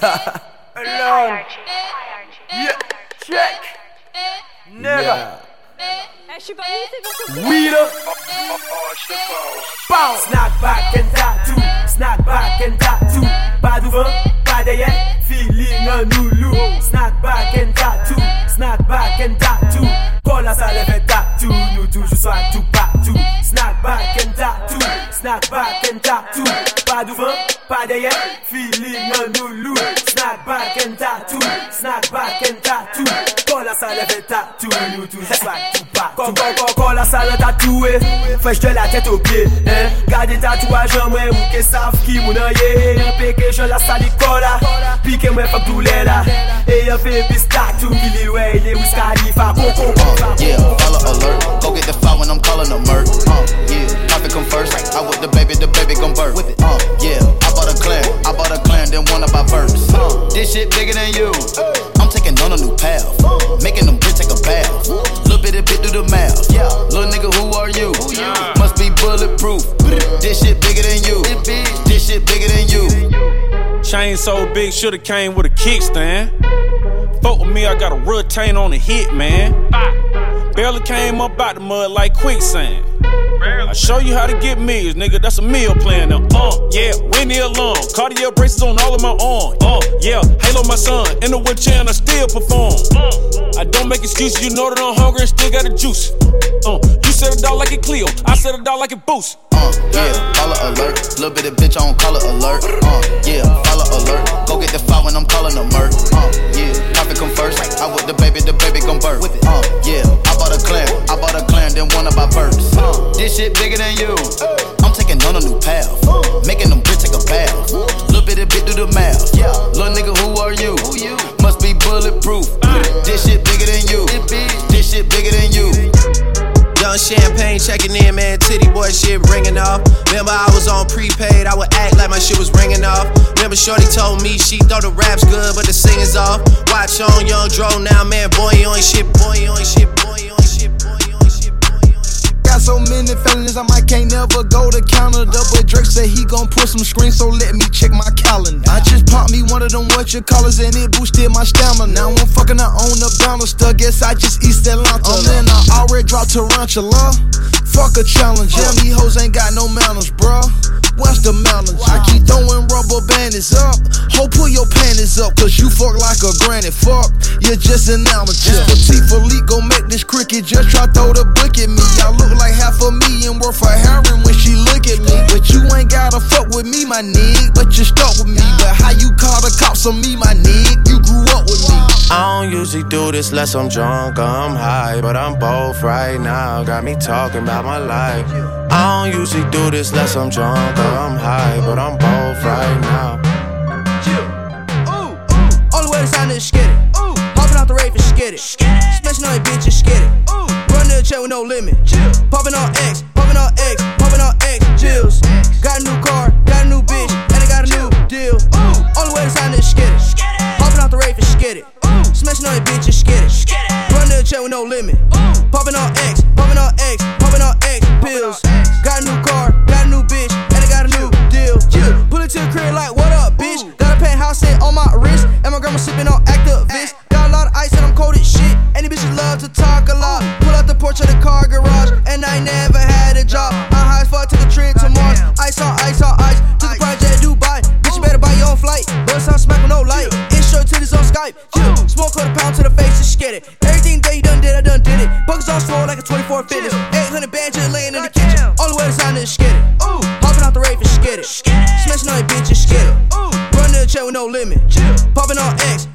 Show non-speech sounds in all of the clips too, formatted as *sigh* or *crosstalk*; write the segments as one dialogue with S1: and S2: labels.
S1: Alone. Yeah, check. Never. Weeder. Bow. Snack back and tattoo. Snack back and tattoo. Pas devant, pas derrière. Feeling un loulou. Snack back and tattoo. Snack back and tattoo. Paul a sa lèvre tattoo. Nous toujours soit tout partout. Snack back and tattoo. Snack back and tattoo. Pas devant, pas derrière. Feeling un loulou. Snack back and tattoo. Snack back and tattoo. Paul a sa lèvre tattoo. Nous toujours soit tout partout. Quand, quand, quand, quand la salle tatouée. Fraîche de la tête aux pieds. Hein. Gardez tatouage en moi. Mou que savent qui moun en eh, yé. Eh, un eh. péché, je la sali cola. Ah. Pique moi, fuck tous les là. Et un fait bis tattoo. Qui l'île, ouais, il est où Scalifa. Con, uh, con, con.
S2: Yeah, follow alert. Go get the file when I'm calling a murk. Uh, yeah, profit come first. I with the baby, the baby gon' birth. Uh, yeah, I bought a clan, I bought a clan, then one of my birds. Uh, this shit bigger than you. I'm taking on a new path, making them bitch take a bath. Little bit of bit through the mouth. Yeah, little nigga, who are you? Must be bulletproof. This shit bigger than you. This shit bigger than you.
S3: Chain so big, shoulda came with a kickstand. Fuck with me, I got a retain on the hit, man. Barely came up out the mud like quicksand. I show you how to get meals, nigga. That's a meal plan now. Uh, yeah, Winnie alone. Cartier braces on all of my arms. Uh, yeah, Halo my son. In the wheelchair and I still perform. I don't make excuses, you know that I'm hungry and still got the juice. Uh, you said it out like it Cleo. I said it out like it Boost.
S2: Uh, yeah, follow alert. Little bit of bitch I don't call color alert. Uh, yeah, follow alert.
S4: Remember, Shorty told me she thought the rap's good, but the singing's off. Watch on Young Dro now, man. Boy, you ain't shit. Boy, you ain't shit. Boy, you ain't shit. Boy, you ain't shit. Boy, you ain't shit.
S5: Got so many felonies, I might can't never go to Canada. But Drake said he gon' pull some screens, so let me check my calendar. I just popped me one of them what you callers, and it boosted my stamina. Now I'm fucking I own the banister. Guess I just East Atlanta. Oh, I'm I already dropped Tarantula. Fuck a challenge, yeah, me hoes ain't got no manners, bruh. The manners? I keep throwing rubber bandits up. Ho, pull your panties up, cause you fuck like a granny. Fuck, you're just an amateur. Petite leak gon' make this cricket just try throw the book at me. I look like half a million worth of heroin when she look at me. But you ain't gotta fuck with me, my nig. But you stuck with me. But how you call the cops on me, my nig? You grew up with me.
S4: I don't usually do this unless I'm drunk or I'm high, but I'm both right now. Got me talking about my life. I don't usually do this unless I'm drunk or I'm high, but I'm both right now.
S6: Only way to sign is skid it. Hopping out the rave and skid it. Smashing on your bitch and skid it. Run to the chair with no limit. Popping on X, popping on X, popping on X. Jills. Got a new car, got a new bitch, and I got a new deal. Ooh Only way to sign is skid it. Hopping out the rave and skid it. Smashing on your bitch and skid it. Run to the chair with no limit. Popping on X, popping on X, popping on X pills. Got a new car, got a new bitch, and I got a new deal. Yeah. Pull it to the crib like, what up, bitch? Got a penthouse set on my wrist, and my grandma sipping on Actavis. Got a lot of ice and I'm cold as shit. And these bitches love to talk a lot. Pull out the porch of the car garage, and I never had a job. I'm high as fuck, took a trip to Mars. Ice on ice on ice, took a project Dubai. Bitch, you better buy your own flight. Bust out smack with no light. Intro to this on Skype. Yeah. Smoke quarter pound to the face, just get it. Everything that you done did, I done did it. Buckets on swole like a 24 fitness. With no limit. Popping on X,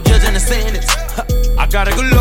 S7: the
S8: judge and the sentence. I got a good
S4: look.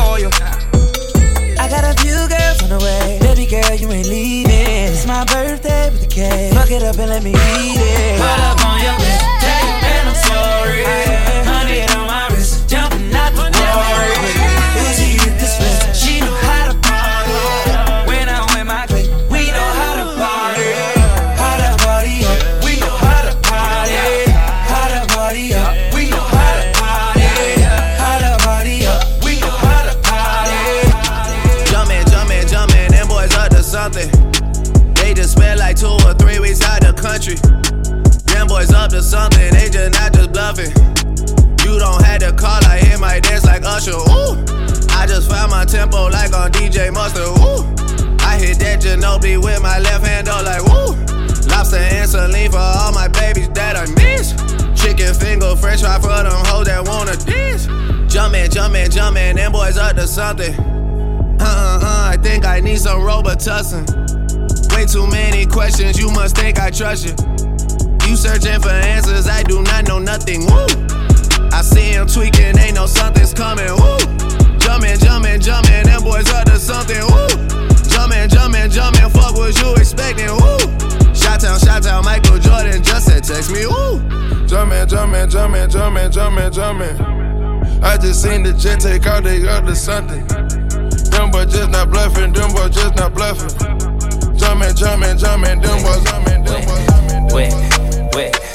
S4: something. Uh uh uh, I think I need some Robitussin. Way too many questions, you must think I trust you. You searching for answers, I do not know nothing. Woo! I see him tweaking, ain't no something's coming. Woo! Jumpin', jumpin', jumpin'. them boys up to something. Woo! Jumpin', jumpin', jumpin'. fuck what you expecting. Woo! Shout out, shout out, Michael Jordan just said text me. Woo!
S9: Jumpin', jumpin', jumpin', jumpin', jumpin', jumpin'. I just seen the jet take out the other Sunday. Them boys just not bluffing, them boys just not bluffing. Jumpin', jumpin', jumpin', them boys, jumpin', them boys, jumpin',
S8: them boys.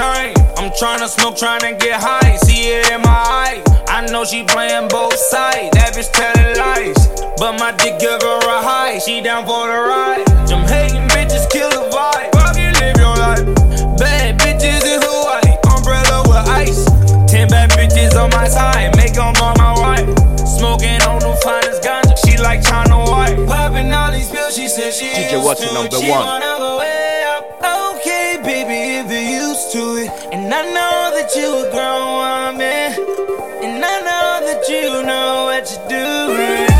S8: turn. I'm trying to smoke, trying to get high. See it in my eye. I know she playing both sides. That bitch telling lies. But my dick give her a high. She down for the ride. Them hating bitches kill the vibe. Fuck you, live your life. Bad bitches in Hawaii. Umbrella with ice. Ten bad bitches on my side. Make them all my wife. Smoking on the finest ganja. She like China White. Popping all these pills. She said she
S10: DJ Watson number one.
S8: And I know that you a grown woman. And I know that you know what you're doing.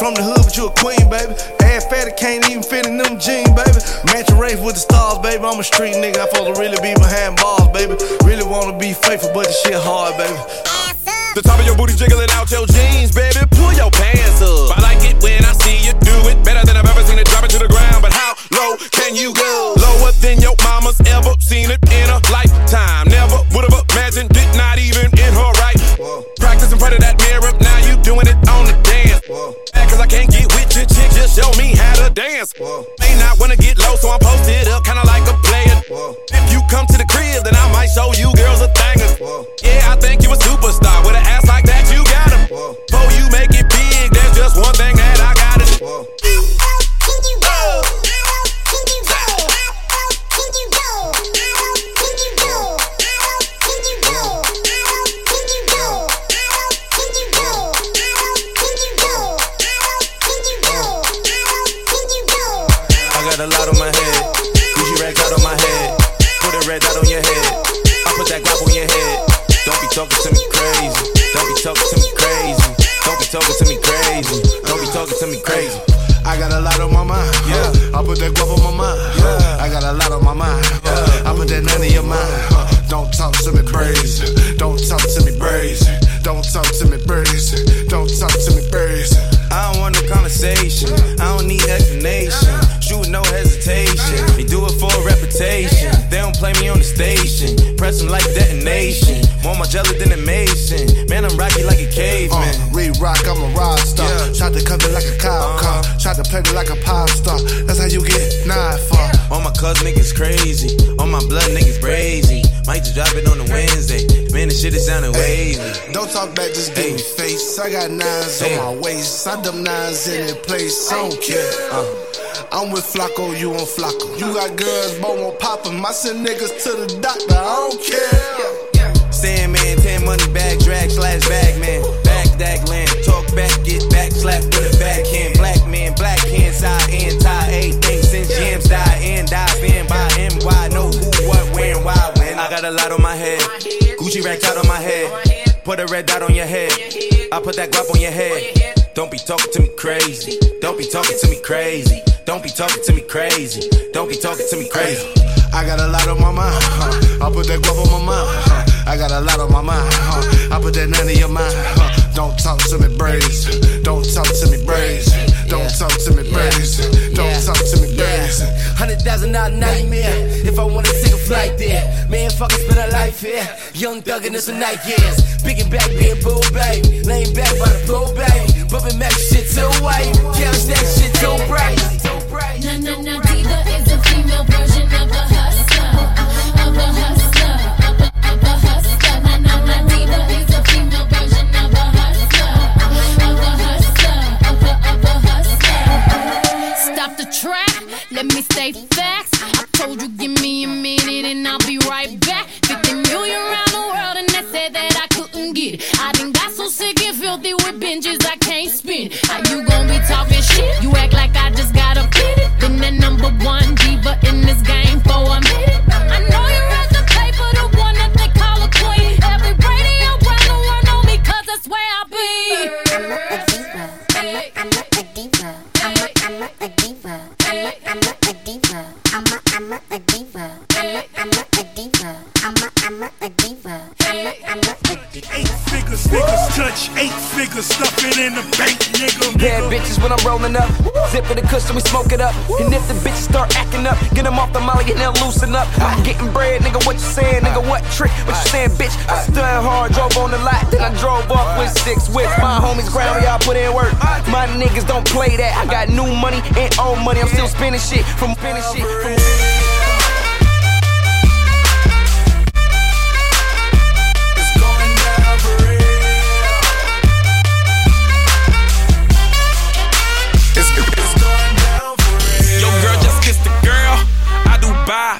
S11: From the hood, but
S5: you a queen, baby. Ass fatty can't even fit in them jeans, baby. Mansion race with the stars, baby. I'm a street nigga. I supposed to really be behind bars, baby. Really wanna be faithful, but the shit hard, baby.
S12: The top of your booty jiggling out your jeans, baby. Pull your pants up. I like it when I see you do it. Better than I've ever seen it drop it to the ground. But how low can you go? Lower than your mama's ever seen it in a lifetime. Never would have imagined it, not even in her right. Practice in front of that mirror. Now you doing it on the dance. Cause I can't get with your chick, just show me how to dance. May not wanna get low, so I'm posted up, kinda like a player. If you come to the crib, then I might show you girls a thing. Yeah, I think you a superstar. With an ass got
S13: a lot on my head. Gucci rag out on my head. Put a red dot on your head. I put that Glock on your head. Don't be talking to me crazy. Don't be talking to me crazy. Don't be talking to me crazy. Don't be talking to me crazy.
S5: I got a lot on my mind.
S13: Yeah.
S5: I put that guap on my mind.
S13: Yeah.
S5: I got a lot on my mind. I put that none in your mind. Don't talk to me crazy. Don't talk to me crazy. Don't talk to me crazy. Don't talk to me crazy.
S13: I don't want no conversation. I don't need explanation. Shoot no hesitation. They do it for a reputation. They don't play me on the station. Press them like detonation. More my jelly than a mason. Man, I'm rocky like a caveman.
S5: Uh, we rock, I'm a rock star.
S13: Yeah.
S5: Shot to cover like a cow car. Shot to play me like a pop star. That's how you get nine for.
S13: All my cuz niggas crazy. All my blood niggas brazy. Might just drop it on a Wednesday. Man, the shit is sounding wavy.
S5: Don't talk back, just give me face. I got nines on my waist. I them nines in the place. I don't care. Uh, I'm with Flacco, you on Flacco. You got girls, but won't pop 'em. I send niggas to the doctor. I don't care.
S13: Sandman, 10 money bag, drag slash bag man. Back that land, talk back, get back, slap with a backhand. Black man, black hand, side and tie. things since jams die and die. Fan by MY, know who, what, where, and why. When I got a lot on my head, Gucci racked out on my head. Put a red dot on your head. I put that guap on your head. Don't be talking to me crazy. Don't be talking to me crazy. Don't be talking to me crazy. Don't be talking to me crazy.
S5: I got a lot on my mind. Huh. I put that guap on my mind. Huh. I got a lot on my mind. Huh. I put that none in your mind. Don't talk to me braids. Don't talk to me braids. Don't talk to me braids. Don't talk to me braids.
S14: Hundred thousand dollar nightmare. If I wanna take a flight there, man, fuck, I spend a life here. Young thug and it's a night years. Big and back, being bull, baby. Laying back by the pool, baby. Bumping Mac shit too white. Couch that shit too bright.
S15: Na na na diva is facts. I told you give me a It
S16: we smoke it up. And if the bitches start acting up, get them off the molly and they'll loosen up. I'm getting bread, nigga. What you saying, nigga? What trick? What you saying, bitch? I stood hard, drove on the lot, then I drove off with six whips. My homies ground, y'all put in work. My niggas don't play that. I got new money and old money. I'm still spending shit from spending shit from.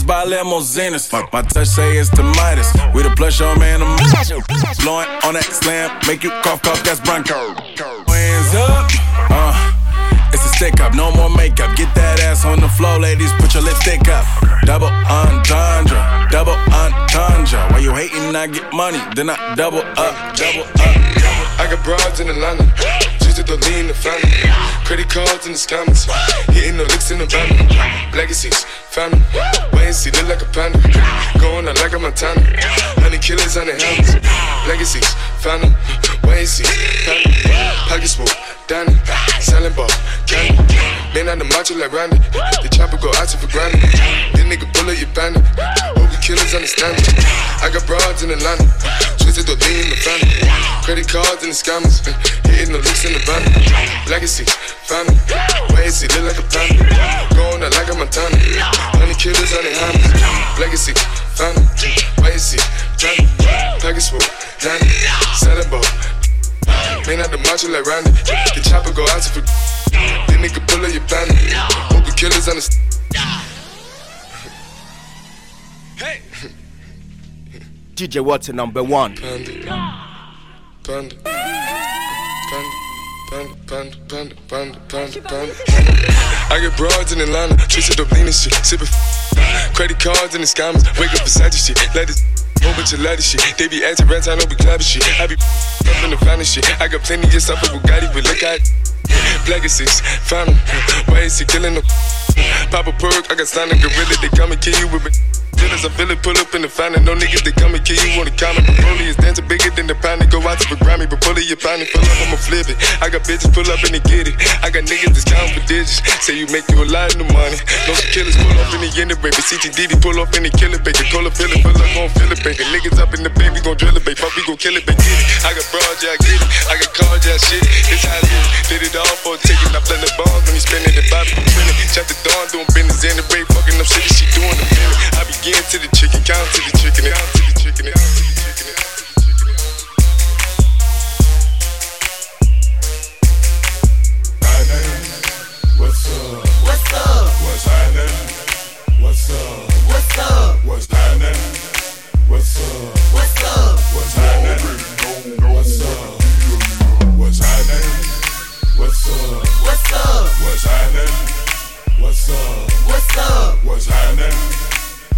S17: My by limousines. My, touch say it's the Midas. We the plush on man, I'm blowing on that slam. Make you cough, cough, that's Bronco. Hands up, uh. It's a stick up, no more makeup. Get that ass on the floor, ladies. Put your lipstick up. Double entendre, double entendre. Why you hating? I get money, then I double up, double up.
S18: I got broads in Atlanta, just to the lean the family. Credit cards in the scammers, hitting the licks in the van. Legacies, family, wait and see, look like a panda. Going out like a Montana, honey killers on the helmets. Legacies, family, wait and see, family. Pockets full, Danny, selling ball, candy. Man on the macho like Randy, the chopper go out to for granted. This nigga bullet your bandit, killers understand it. I got broads in Atlanta, twisted the lean in the family. Credit cards and the scammers, eh, hitting the licks in the van. Legacy, family, and see, look like a panda. Going out like a Montana, honey killers on the hammers. Legacy, family, and see, family. Package full, Danny, selling ball. Man out the macho like Randy, the chopper go out to for. This nigga pull up your bandit, hope the killers understand.
S10: DJ Water number one.
S18: Panda, panda. I get broads in Atlanta, twisted up lean and shit, sipping credit cards and the scammers. Wake up beside shit, let this whole bunch of lattice shit. They be acting rats, I know be clapping shit. I be up in the finest shit. I got plenty of stuff with Bugatti, but look at Legacies, family, why is he killing them? Pop a perk, I got signed a gorilla, they come and kill you with it. Dealers, I feel it, pull up in the fountain. No niggas, they come and kill you on the counter. Broly is dancing bigger than the pound. Go out to the Grammy, but pull it, you pound it, pull up, I'ma flip it. I got bitches pull up and they get it. I got niggas that's counting for digits. Say you make you a lot of money. No killers pull up in the end of baby. CTDD pull up in the killer baby. Call fill it, pull up, gon' fill it, baby. Niggas up in the baby, gon' drill it, baby. Fuck, we gon' kill it, baby. Get it. I got broad, yeah, I get it. I got cards, yeah, shit. It's how I live. Did it all for a ticket. I play the bombs when he spinning the Bobby spinning. Chop the dawn, doing business in the break, fucking up shit, she doing the feeling. I begin to the chicken, count to the chicken, count to the chicken, count to the chicken.
S19: What's up?
S20: What's up?
S19: What's happening? What's up?
S20: What's up?
S19: What's happening? What's up?
S20: What's up?
S19: What's happening? What's up? What's up?
S20: What's up?
S19: What's happening? What's up?
S20: What's up?
S19: What's happening?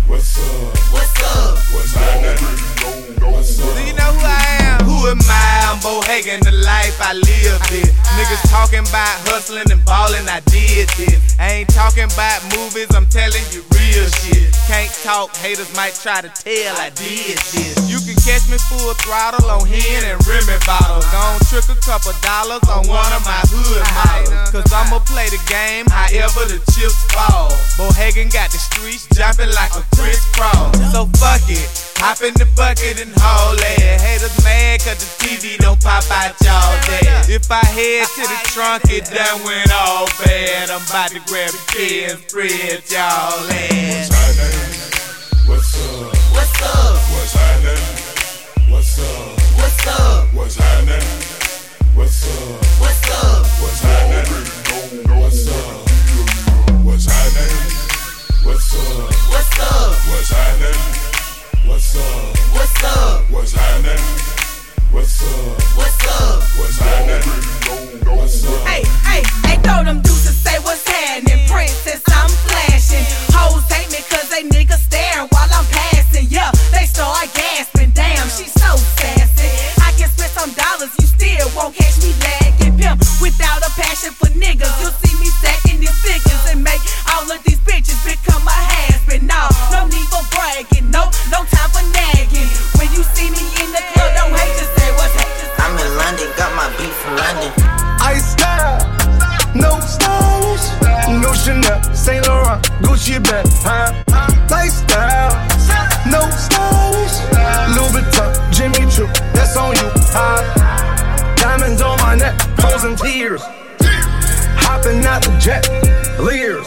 S19: What's up?
S20: What's up?
S19: What's happening? What's up?
S21: Do you know who I am? Who am I? I'm the life I live this. Niggas talking about hustling and balling, I did this. I ain't talking about movies, I'm telling you real shit. Can't talk, haters might try to tell I did this. You can catch me full throttle on hen and Remy bottles. Gon' trick a couple dollars on one of my hood models. Cause I'ma play the game however the chips fall. Bo Hagen got the streets jumping like a crisscross. So fuck it, hop in the bucket and haul it. Haters mad cause the TV don't pop out y'all day. If I head to the trunk, it done went all bad. I'm about to grab a key and spread y'all ass.
S19: What's up?
S20: What's up?
S19: What's happening? What's up?
S20: What's up?
S19: What's happening? What's up?
S20: What's up?
S19: What's happening? What's up? What's happening? What's up?
S20: What's up?
S19: What's happening? What's up?
S20: What's up?
S19: What's happening? What's up?
S20: What's up?
S19: What's happening? What's up?
S22: Hey, hey, hey, throw them deuces, say what's happening. Princess, I'm flashing. Hoes hate me cause they niggas staring while I'm passing. Yeah, they start gasping. Damn, she's so sassy. I can spend some dollars, you still won't catch me lagging. Pimp without a passion for niggas. You'll see me stacking these figures and make all of these bitches become my husband. No, no need for bragging. No, no time for nagging. When you see me in the club, don't hate, just say what's hate.
S20: Just I'm in London, got my beat from London.
S23: I style, no stylish. No Chanel, Saint Laurent, Gucci bag, huh? Lifestyle, no stylish. Louis Vuitton, Jimmy Choo, that's on you, huh? Diamonds on my neck, frozen tears. Hopping out the jet, leers.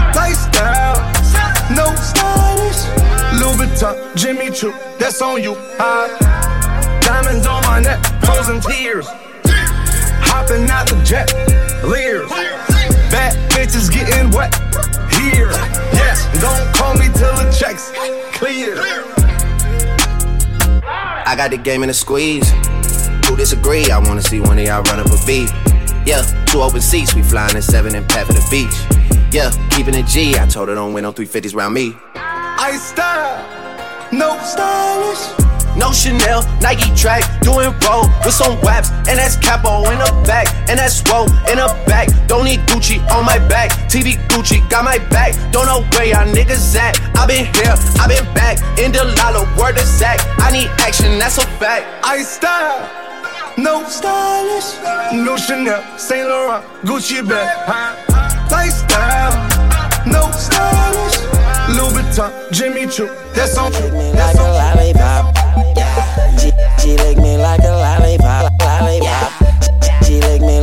S23: lifestyle, no stylish. Louboutin, Jimmy Choo, that's on you. I, diamonds on my neck, frozen tears. Hopping out the jet, leers. Bad bitches getting wet here. Yes, don't call me till the checks clear.
S4: I got the game in a squeeze. Who disagree? I wanna see one of y'all run up a beat. Yeah, two open seats, we flying in seven and pat the beach. Yeah, keeping a G, I told her don't win no 350s round me.
S23: I style, no stylish.
S4: No Chanel, Nike track, doing roll with some waps, and that's capo in the back, and that's roll in the back. Don't need Gucci on my back, TV Gucci got my back. Don't know where y'all niggas at. I been here, I been back, in the lala, word to Zach. I need action, that's a fact.
S23: I style no stylish, no Chanel, Saint Laurent, Gucci bag, huh? Lifestyle, no stylish, Louis Vuitton, Jimmy Choo, that's on
S24: you. That's like
S25: on a
S24: lollipop,
S25: yeah.
S24: She, lick me like a lollipop, lollipop. She lick me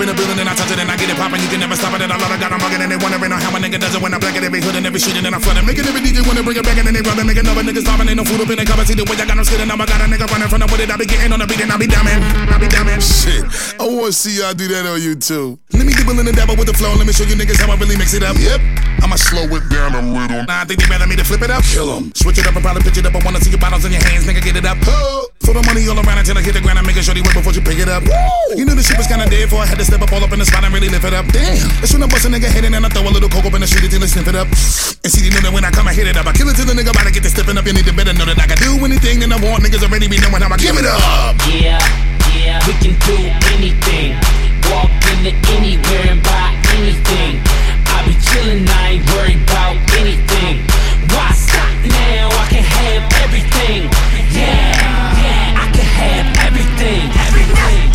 S4: up in the
S26: building and I touch it and I get it poppin', you can never stop it. And a lot of got 'em mugging and they wondering how a nigga does it when I black it every hood and every street and then I flood it. Making every DJ wanna bring it back and then they rubbing, making other niggas starving. Ain't no food up in the cover. See the way I got them skidding. Now I got a nigga running from the it. I be getting on the beat and I be dumbing. I be dumbing.
S18: Shit, I wanna see y'all do that on YouTube.
S26: Let me dibble in the devil with the flow. And let me show you niggas how I really mix it up.
S18: Yep. I'ma slow it down a little.
S26: Nah, I think they better me to flip it up. Kill 'em. Switch it up and probably pitch it up. I wanna see your bottles in your hands, nigga. Get it up. Huh. Throw the money all around until I hit the ground. I'm making sure they wait before you pick it up. Woo. You knew the shit was kinda dead before I had to step up all up in the spot and really lift it up. Damn. That's when I bust a nigga head in and I throw a little coke up in the street until they sniff it up. And see, they know that when I come, I hit it up. I kill it till the nigga about to get to stepping up. You need to better know that I can do anything that I want. Niggas already be knowing how I give it up.
S27: Yeah, yeah, we can do anything. Walk into anywhere and buy anything. I be chillin', I ain't worried about anything. Why stop now? I can have everything. Yeah, yeah, I can have everything. Everything.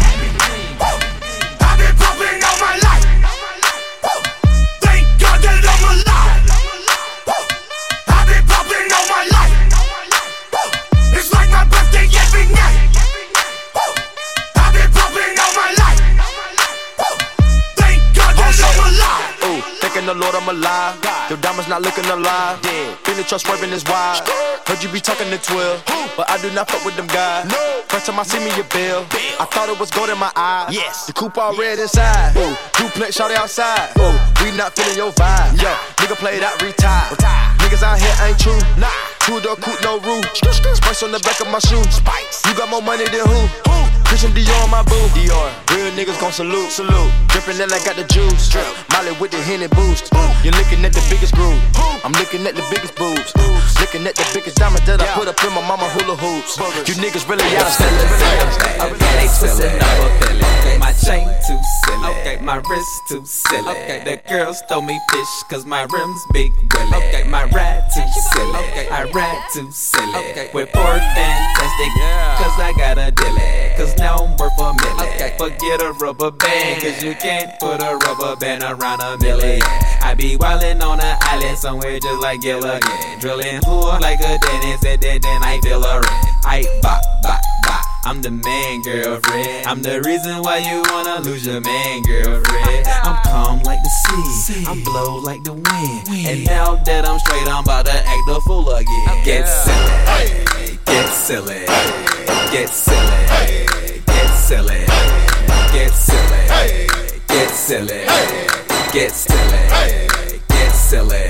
S16: The Lord I'm alive. Your diamonds not looking alive. Been the trust swerving is wide. Heard you be talking to 12, but I do not fuck with them guys. First time I see me a bill, I thought it was gold in my eye. Yes, the coupe all red inside. Ooh, duplex shot outside. Ooh, we not feeling your vibe. Yo, nigga played out, retired. Niggas out here ain't true. Nah, two door coupe, no roof. Spice on the back of my shoe. Spice. You got more money than who? Who? Christian Dior on my boo. Dior. Real niggas gon' salute. Salute. Drippin' and I got the juice. Drip. Molly with the Henny boost. You're looking at the biggest groove. I'm looking at the biggest boobs. Looking at the biggest diamond that I put up in my mama hula hoops. You niggas really out of step.
S9: Okay, twisting up a. Okay, my chain too silly. Okay, my wrist too silly. Okay, the girls throw me fish cause my rims big willy. Okay, my ride too silly. Okay, I ride too silly. Okay, with four fantastic cause I got a dilly. Cause now I'm worth a million. Okay, forget a rubber band cause you can't put a rubber band around a million. I be wildin' on an island somewhere just like Gilligan. Drilling pool like a dentist and then, then I feel a rent. I bop, bop, bop. I'm the man, girlfriend. I'm the reason why you wanna lose your man, girlfriend. I'm calm like the sea. I'm blow like the wind. And now that I'm straight, I'm about to act a fool again. Get silly. Get silly. Get silly. Get silly. Get silly. Get silly. Get silly. Get silly.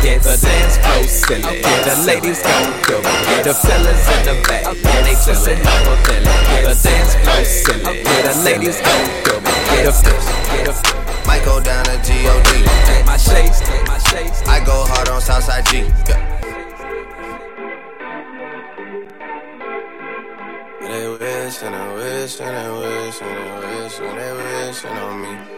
S9: Get the dance floor silly. Get the ladies gon' do it. The fellas in the back, and they twistin' up a belly. The dance floor silly. The ladies gon' do it. The fish.
S4: Might go down to G-O-D.
S9: Take my shades, take my shades.
S4: I go hard on Southside G. Yeah. They wish and they wish and they wish and they wish and they wishing on me.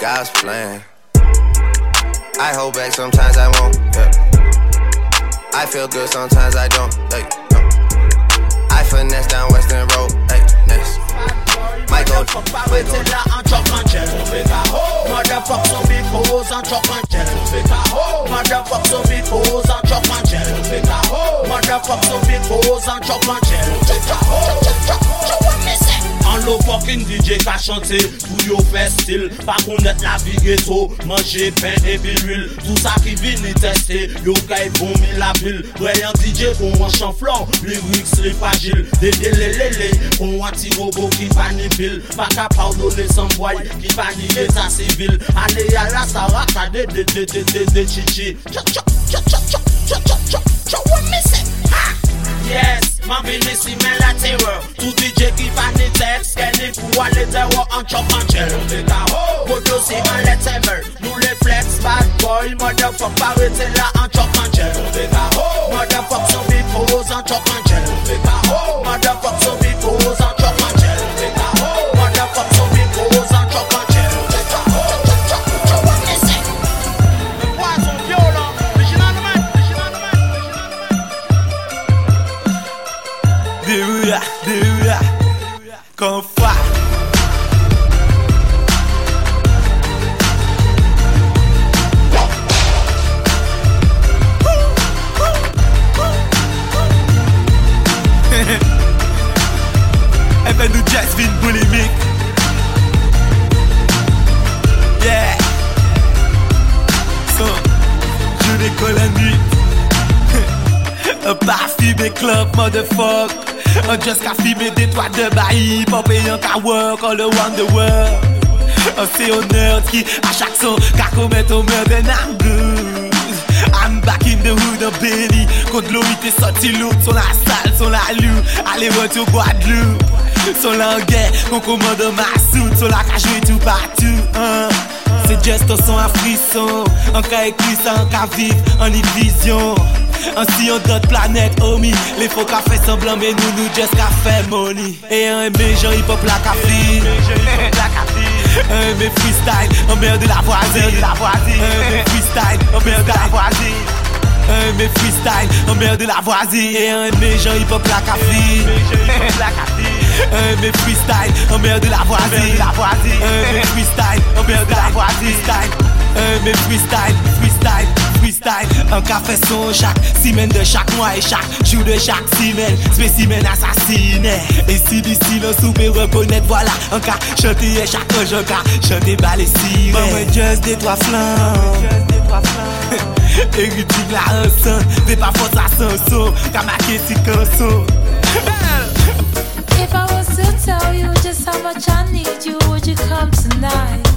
S4: God's plan. I hold back sometimes I won't. Yeah. I feel good sometimes I don't. Like, no. I finesse down Weston Road. Like, next.
S28: Michael, Michael. en chop en chest. Motherfuck so big pose en chop en chest. Motherfuck so big pose en chop en chest. Motherfuck so big pose en chop en chest. Chop chop chop chop chop chop.
S20: An lo fokin DJ ka chante Tou yo fe stil Pa konet la vi geto Mange pen epi l'huil Tout sa ki vini teste Yo kay vomi la vil Reyan DJ kon wan chanflan Lyriks li fagil Dede lelele Kon wan ti robo ki fani bil Pa ka pardone sanboy Ki fani eta sivil Ane yala sa raka De de de de de de chichi Chak chak chak chak chak chak chak chak chak Chak wame yes Man vilisi men la terror Tou DJ ki fa ni tet Skeni pou a le dewa an chop an chel Le ta ho, koto si an le temer Nou le flex bad boy Motherfuck parete la an chop an chel Le ta ho, motherfuck so mi pose an chop an chel Le ta ho, motherfuck so
S29: qu'on fa. Even nous Jasmine boulimique. Yeah. Je décolle la nuit. *laughs* Un parfumé club, motherfuck. Un just ka filmé des toits de bailli. Pas payant ka work, all around the world. Un c'est honneur qui, à chaque son, ka commettre au meurtre, and I'm good. I'm back in the hood of. Contre l'eau, il t'est sorti lourd. Sur la salle, sur la lue. Allez, retour Guadeloupe. Sur l'anglais, on commande ma soute. Sur la cage, jouer tout partout. hein. C'est just un son à frisson. Un cas écrit ça, un cas vivre en illusion. Ansi yon dot planet omi Le fok a fe semblan men nou nou jes ka fe money. E an eme jan hip hop la ka fli An freestyle, an mer de la voazi An eme freestyle, an mer de la voazi An eme freestyle, an mer de la voazi E an eme jan hip hop la ka fli Un mes freestyle, un merde de la voisine. La Un mes freestyle, un merde de la voisine. Un mes freestyle, freestyle. Un café son chak Simen de chaque mois et chaque jour de chaque simen Spécimen assassiné. Et si di silon soupe rekonet Voilà un ka chante e chak An jan ka chante bale Maman just de toa flan E la ansan De pa fos la sanson Ka make ti kanson
S30: If I I need you Would you come tonight?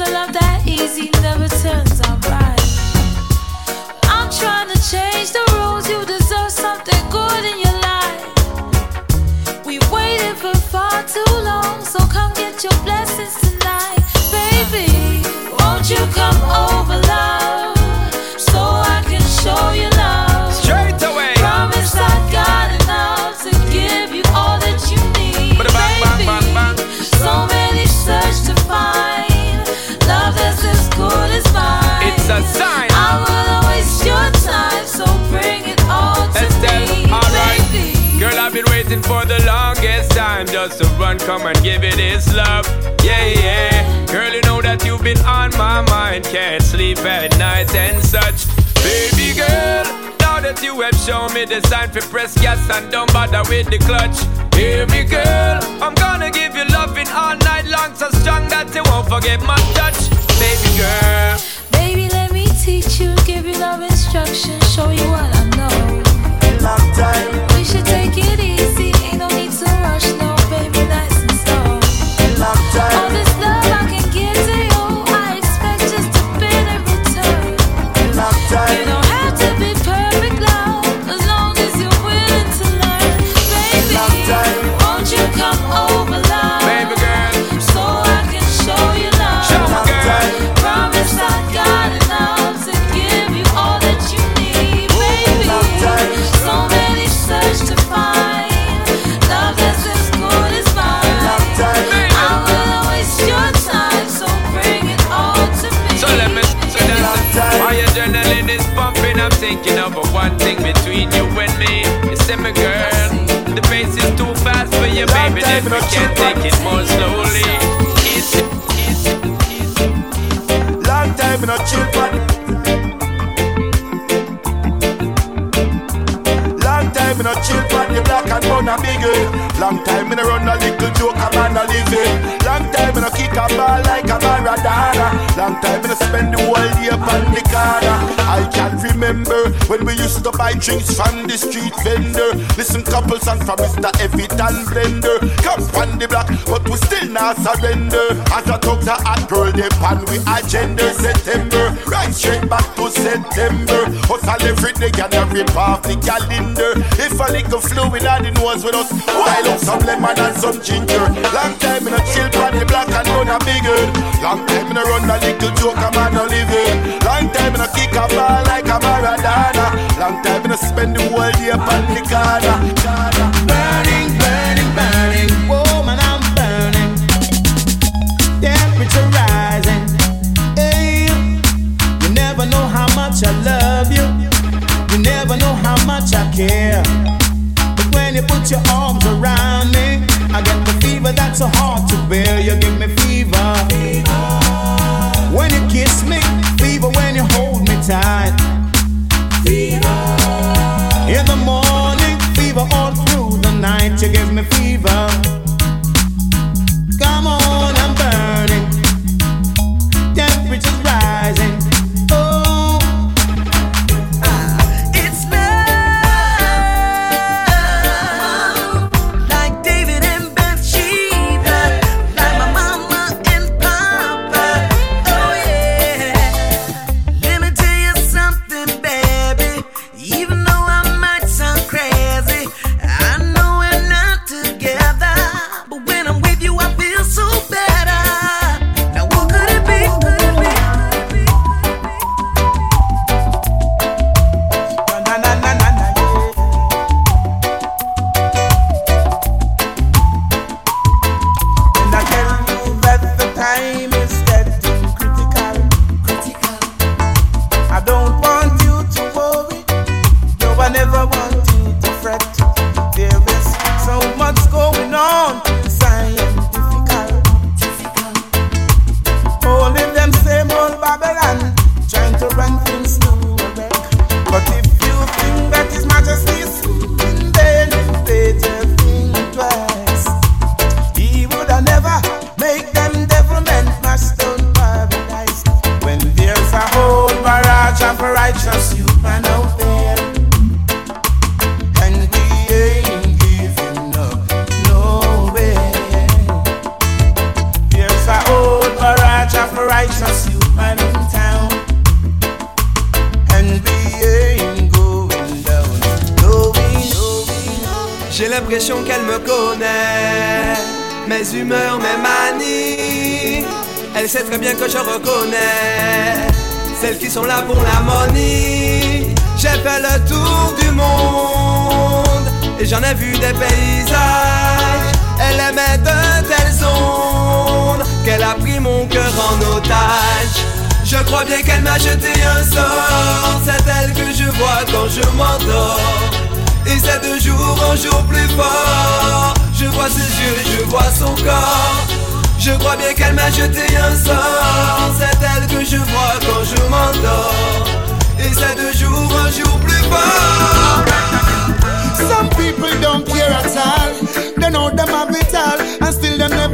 S30: A love that easy never turns out right. I'm trying to change the rules, you deserve something good in your life. We waited for far too long, so come get your blessings tonight. Baby, won't you come over, love?
S13: Waiting for the longest time just to run, come and give it his love. Yeah, yeah. Girl, you know that you've been on my mind. Can't sleep at night and such. Baby girl, now that you have shown me the sign for press gas and don't bother with the clutch. Hear me, girl. I'm gonna give you loving all night long, so strong that you won't forget my touch. Baby girl.
S30: Baby, let me teach you, give you love instructions, show you what I know. We should take
S13: one thing between you and me. You say, my girl, the pace is too fast for you, baby. Then we can take it more slowly. Easy, easy, easy.
S28: Long time in a chill pan. Long time in a chill on the block and run a big
S31: eh. Long time in a run a little joke, a man a living. Long time in a kick a
S32: ball like a Maradona. Long time in a spend the whole year upon the corner. I can't remember when we used to buy drinks from the street vendor. Listen couple songs from Mr. Evitan Blender. Come on the block, but we still not surrender. As I talk to a girl, they pan we agenda September. Right straight back to September. Hustle every day and every part of the calendar. If a little flu fluid on the nose with us, wild up some lemon and some ginger. Long time in a chill on the block and run a bigger. Long time in a run a little joke, a man a living. Long time in a kick a ball like a Maradona. Long time in a spend the whole day upon the corner.
S33: Burning, burning, burning. Woman, I'm burning. Temperature rising. Hey, you never know how much I love you. You never know how much I care. Put your arms around me, I get the fever that's so hard to bear. You give me fever.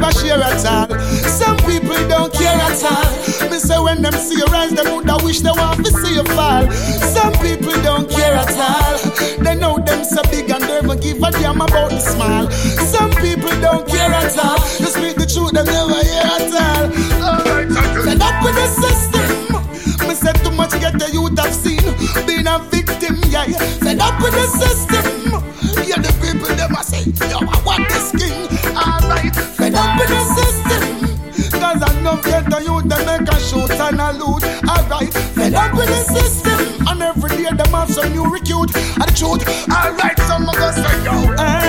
S33: Never
S28: share at all. Some people don't care at all. Me say when them see you rise, them woulda wish they want to see you fall. Some people don't care at all. They know them so big and they don't give a damn about the small. Some people don't care at all. You speak the truth, them never hear at all. Fed up with the system. Me say too much get the youth have seen. Being a victim, yeah. Fed up with the system. Yeah, the people them a say, yo, I want this king. And a loot. Alright, fed up with the system. And every day them have some new recruit. And the truth, alright, some of us say, yo, and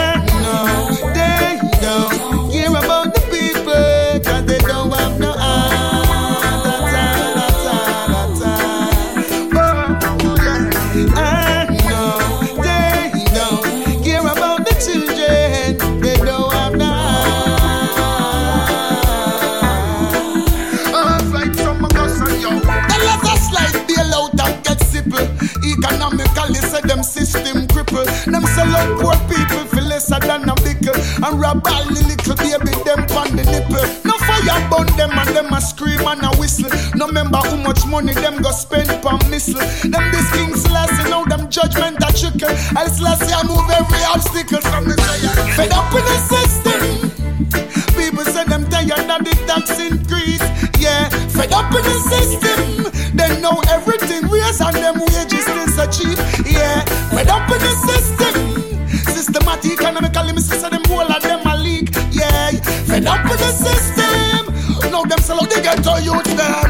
S28: And rub all the little baby them on the nipple. No fire burn them and them a scream and a whistle. No remember how much money them go spend per missile. Them this king's last, now them judgment a trickle. I'll slash I move every obstacle from the giant. Fed up in the system. People say them tired of the tax increase. Yeah, fed up in the system. They know everything raise and them wages still so cheap. Yeah, fed up in the system. Systematic economic, me say the system. Now them sell out the ghetto youth them.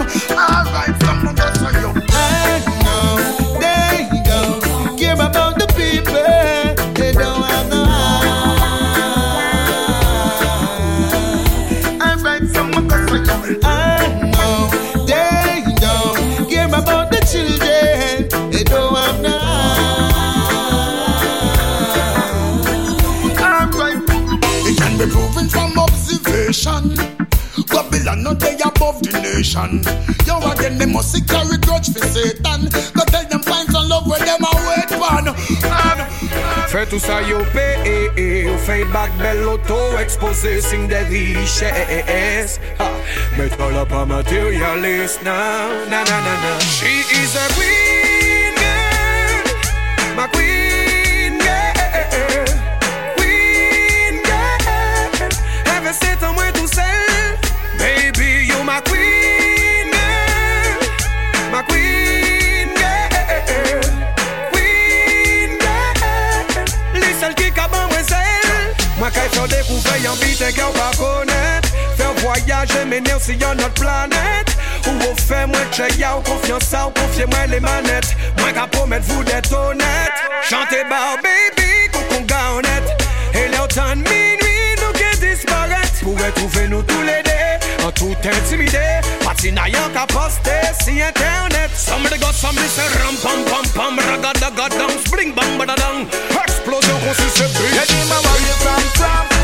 S28: nation. Yo, again, they must carry grudge for Satan. Go tell them find some love where them are wait one.
S23: Fais tout ça, yo, payé. Au eh, eh, feedback, belle auto-exposé, signe des richesses. Mais toi, là, pas matérialiste, non, non, non, non, non. She is a queen, girl, my queen. gars va connaître. Faire voyager mes nerfs si y'a notre planète. Ou au fait moi chez y'a confiance ça ou confiez moi les manettes. Moi qu'à promettre vous d'être honnête. Chantez bar baby coucou gars honnête. Et leur temps de minuit nous qui disparaître. Pour retrouver nous tous les deux En tout intimidé Patinaillant qu'à poster si internet. Some de gars some disent ram pam pam pam Ragadagadang spring bam badadang Explosion
S34: qu'on suce Y'a des mamans les
S35: femmes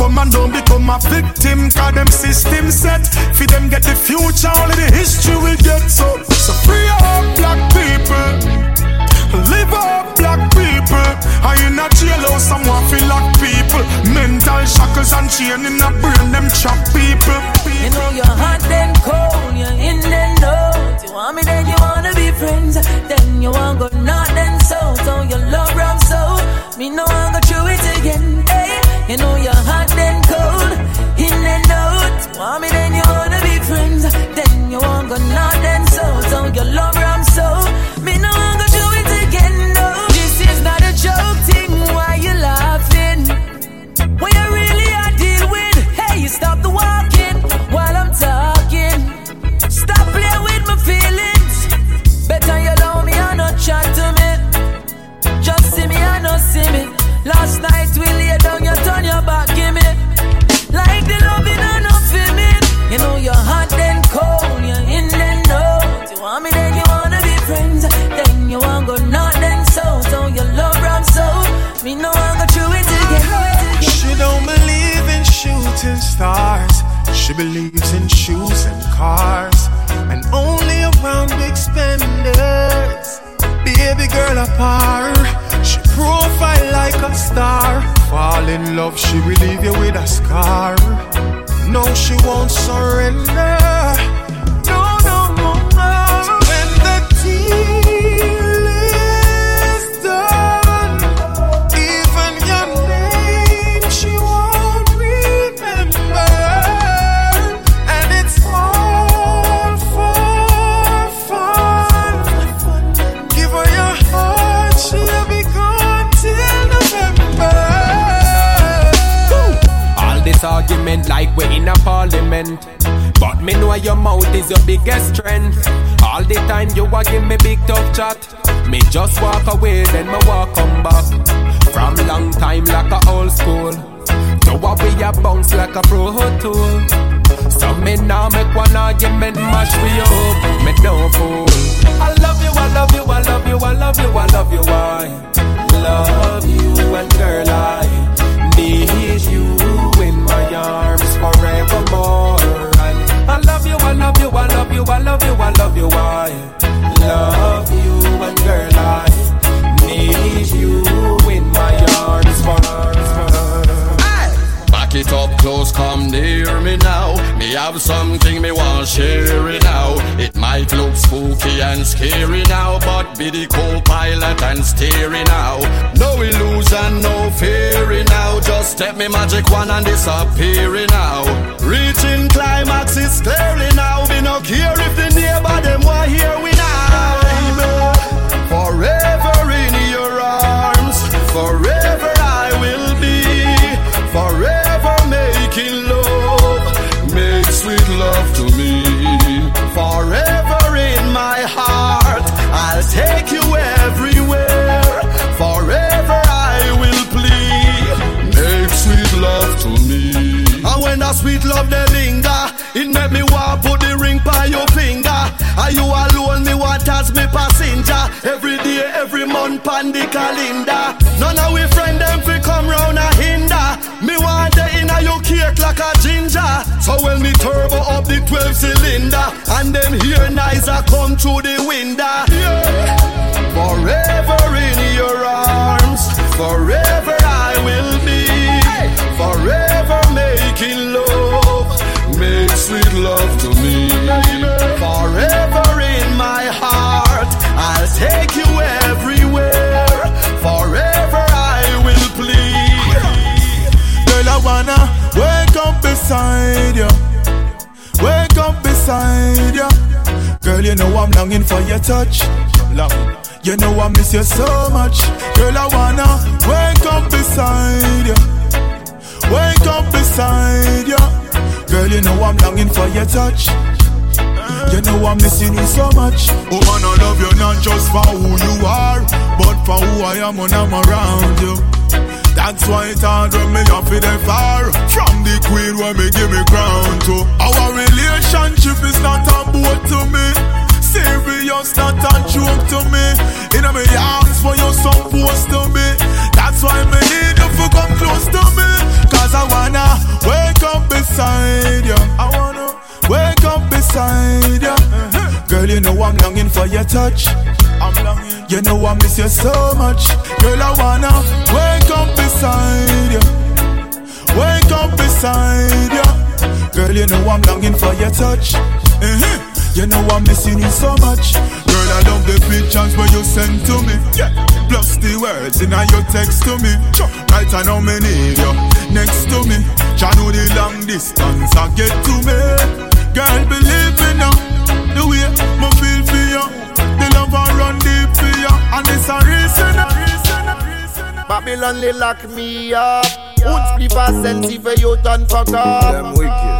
S35: Overcome and don't become a victim Cause them system set. For them get the future only the history will get. So So free up black people. Live up black people. I in a jailhouse someone feel like people. Mental shackles and chain in a brain them trap people.
S36: You know you're hot then cold, you're in then out. You want me then you wanna be friends, then you want go not then so. So you love rum so, me no want go
S35: She believes in shoes and cars. And only around big spenders. Baby girl apart. She profile like a star. Fall in love, she will leave you with a scar. No, she won't surrender.
S37: Parliament. But me know your mouth is your biggest strength. All the time you a give me big tough chat. Me just walk away, then me walk come back. From long time like a old school. To what we a bounce like a pro tool. So me now make one argument mash me up. Me don't fool. I love you, I love you, I love you, I love you, I love you, I love you, and girl I need you in my arms forevermore. And I love you, I love you, I love you, I love you, I love you, I love you, and girl
S23: it up close, come near me now. Me have something me want share it now. It might look spooky and scary now, but be the co-pilot and steering now. No illusion, no fear now. Just Step me magic one and disappearing now. Reaching climax is clearly now. We no care if the neighbor them want hear we now. Forever love they linger, it make me want put the ring by your finger. Are you alone? Me want as me passenger. Every day, every month, pan the calendar. None of we friend them fi come round a hinder. Me want the inna your cake like a ginger. So when me turbo up the 12 cylinder, and them here nice a come through the window.
S35: Girl, you know I'm longing for your touch. You know I miss you so much. Girl, I wanna wake up beside you. Wake up beside you. Girl, you know I'm longing for your touch. You know I'm missing you so much. Oh man, I love you not just for who you are, but for who I am when I'm around you. That's why it's hard when me off it far From the queen when me give me crown to. Our relationship is not a boat to me. Serious, not a joke to me. In me arms for you supposed to be. That's why me need you to come close to me. Cause I wanna wake up beside you I wanna wake up beside you Girl, you know I'm longing for your touch. I'm longing You know I miss you so much. Girl, I wanna wake up beside you. Wake up beside you. Girl, you know I'm longing for your touch. Uh-huh. You know I'm missing you so much. Girl, I love the pictures where you send to me. Yeah. Plus the words in your text to me. Right I know me need you Next to me. Try know the long distance I get to and
S38: they lock me up. Uns blifa sensive yo ton fuck up.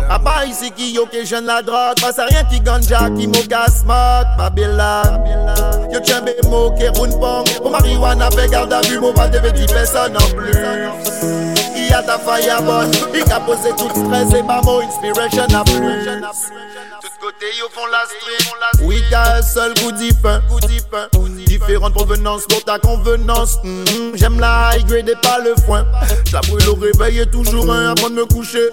S38: A ba isi ki yo ke jen la drog Basa rien ki ganja ki mo gas mak Babila Yo tjenbe mo ke roun pong. Po mariwana fe garda vu mo pa deve di peson an plus. Yat a fireball. I ka pose tout stres e ba mo inspiration a plus. Tout kote yo fon la street. Oui ka un sol kou di pen Différentes provenances pour ta convenance. Mhm, J'aime la high grade et pas le foin. Ça brûle au réveil et toujours un avant de me coucher.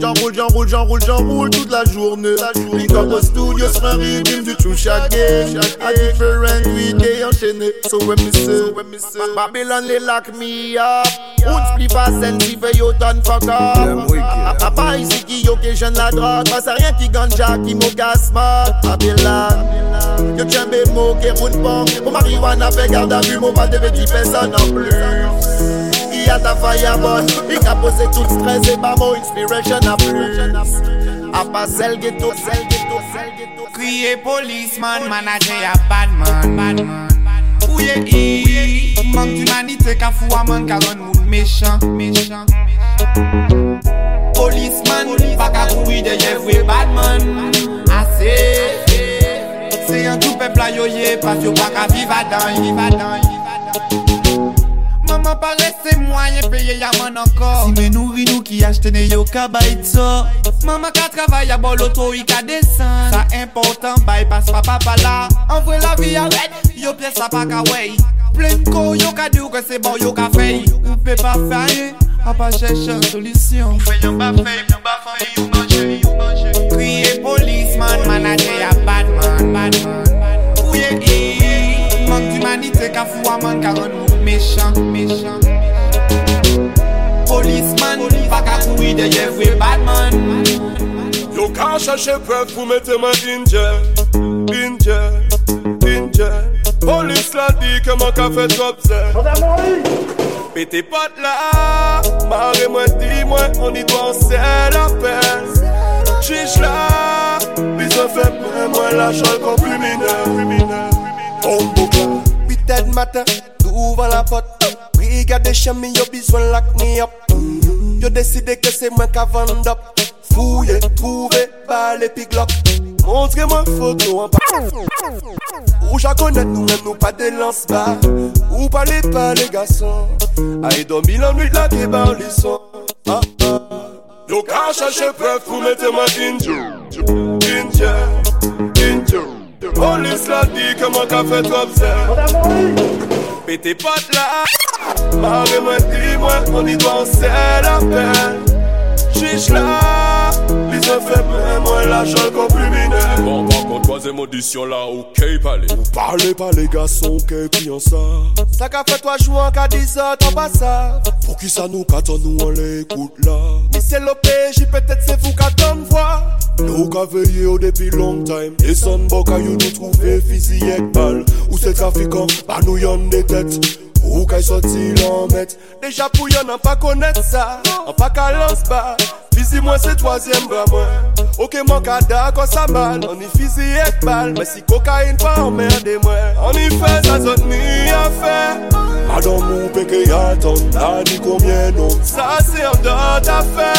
S38: J'enroule, j'enroule, j'enroule, j'enroule toute la journée. Link up au studio sur un rythme du true shaggy A different week enchaîné So when me say Babylon les lock me up Un à scène qui fait yo ton fuck up. A pas ici qui occasionne la drogue. Pas à rien qui ganja qui m'orgasme Babylon. Yo tiens mes mots qui roule Pour marijuana fe garda vu Mou pa deve ti pesan an plus. I a ta faya bon I ka pose tout stres e ba mou inspiration an plus. A pa sel geto, sel geto, sel geto
S21: Kriye polisman, manaje ya badman Ouye i, mank d'umanite ka fwa man karon moun mechan Polisman, baka koui deye vwe badman Ase pepla yo ye, pas yo pa ka viva dan, viva dan. Maman pa reste moyen paye yaman ankor Si men nourri nou ki achete yo ka bay to Maman ka travay a bol auto i ka desan Sa important pas papa pa la vi a yo pièce sa pa ka wey Plen ko yo ka di ou ke bon yo ka fey Ou pe pa fey, a pa chèche solisyon manje fou a man ka ron moun méchant, méchant. Policeman, pa ka kouri de ye vwe badman
S1: Yo ka chache preuve pou mette man in jail In jail, in jail Polis la di ke man ka fet obse Et tes potes là, marre-moi, dis-moi, on y doit en c'est la peine. Chiche là, ils ont fait moi l'argent qu'on plus mineur. On
S39: Bited matin, devant la porte. Brigade de chemin, yo besoin lock me up. Yo décidé que c'est moi qui vend up. Fouiller, trouver, balle glock.
S1: Montrez-moi une photo en Ou j'en connais nous même nous pas de lance bas Ou parlez pas les garçons? Aïe dormi la nuit là qui barre les sons ah, ah. Yo ka chercher preuve pour mettre ma Injure Injure Police l'a dit que mon café trop Pété pote là. Marre-moi dis-moi on y doit en la peine Jwich la, li se feble, mwen la jol komplimine
S40: Bon, par kon, toazen modisyon la, oukey pale
S1: Ou pale pale, gason, oukey kliyan sa Sa
S39: ka fet wajou an ka dizan, tan pa sa Fou ki sa
S1: nou katan nou an le ekout la Mi se
S39: lope, ji petet se fou katan vwa Nou
S1: ka veye yo oh, depi long time. E san boka yo nou trouve fizi ek bal Ou se trafikan, pa nou yon detet Ou kay soti lan
S39: met Deja pou yon an pa konet sa. An pa kalans ba.
S1: Fizi mwen se toazyem ba mwen.
S39: Ok mwen ka da kon sa mal An ni fizi ek bal. Mwen si kokain pa emmerde
S1: mwen. An ni fe sa zot mi a fe. Adan mou peke yatan La di komyen
S39: nou. Sa se an dat
S1: a fe.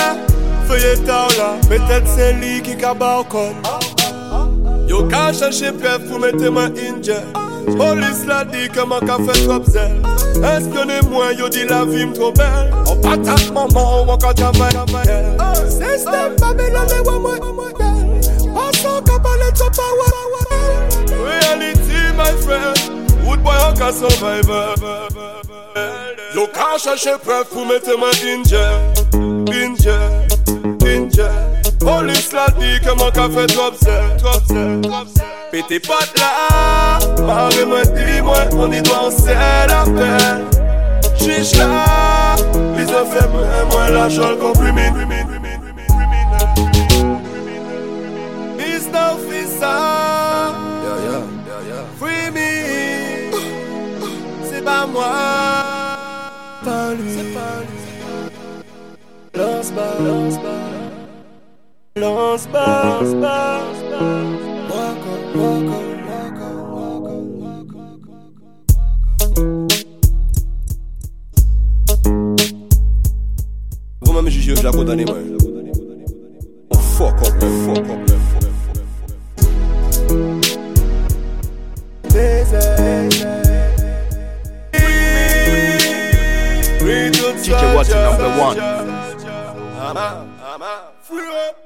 S1: Feye ta ou la Petet se li ki ka ba okon Yo ka chanshe pef pou mette mwen inje. Police l'a dit que mon café trop zèle Espionnez-moi, yo dit la vie m'tro belle? Oh, on patate maman, on quand travaille
S39: Système Babylon, les wa moi Passons kabale, to power
S1: Reality, my friend. Wood boy, on ka survivor. Yo ka chercher preuve pour mettre ma injure Injure, injure Police l'a dit Polis la dit que mon café drop se, drop se, drop se Pete pat la, mare mwen di mwen, mwen di do an la Chiche la, li se fe mwen, mwen la jol kon
S39: primin Is nou free me,
S1: se pa mwen, pa li Lans Walk on Vous même juger, je la condamne moi. Oh fuck up, man, fuck up, man.
S41: DJ Watson number one.
S1: I'm out, I'm out.